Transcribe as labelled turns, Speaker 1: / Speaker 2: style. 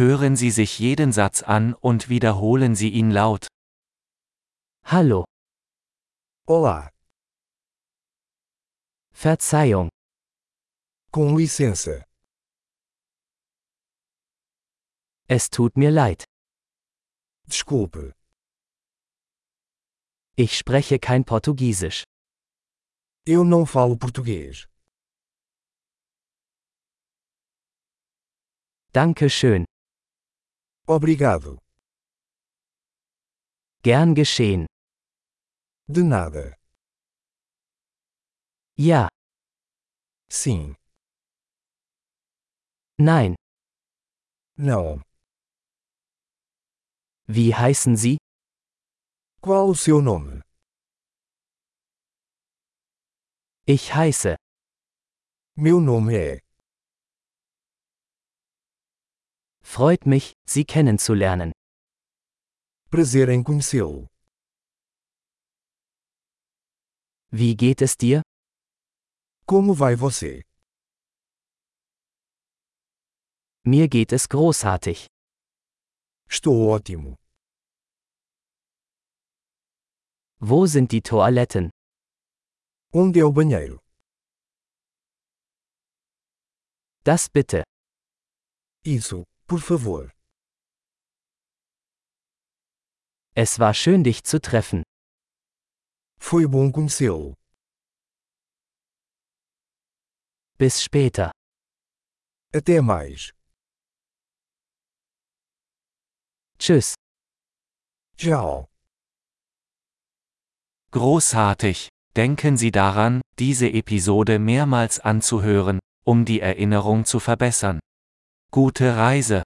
Speaker 1: Hören Sie sich jeden Satz an und wiederholen Sie ihn laut.
Speaker 2: Hallo,
Speaker 3: Olá,
Speaker 2: Verzeihung,
Speaker 3: com licença.
Speaker 2: es tut mir leid.
Speaker 3: Desculpe,
Speaker 2: Ich spreche kein Portugiesisch.
Speaker 3: eu não falo português.
Speaker 2: Danke schön.
Speaker 3: Obrigado.
Speaker 2: Gern geschehen.
Speaker 3: De nada.
Speaker 2: Ja,
Speaker 3: Sim.
Speaker 2: nein.
Speaker 3: Não.
Speaker 2: Wie heißen Sie?
Speaker 3: Qual o seu nome?
Speaker 2: Ich heiße.
Speaker 3: Meu nome é.
Speaker 2: Freut mich, Sie kennenzulernen.
Speaker 3: Prazer em conhecê-lo.
Speaker 2: Wie geht es dir?
Speaker 3: Como vai você?
Speaker 2: Mir geht es großartig.
Speaker 3: Estou ótimo.
Speaker 2: Wo sind die Toiletten?
Speaker 3: Onde é o banheiro?
Speaker 2: Das bitte.
Speaker 3: Isso, por favor.
Speaker 2: Es war schön dich zu treffen.
Speaker 3: Foi bom conhecê-lo.
Speaker 2: Bis später.
Speaker 3: Até mais.
Speaker 2: Tschüss.
Speaker 3: Tchau.
Speaker 1: Großartig! Denken Sie daran, diese Episode mehrmals anzuhören, um die Erinnerung zu verbessern. Gute Reise!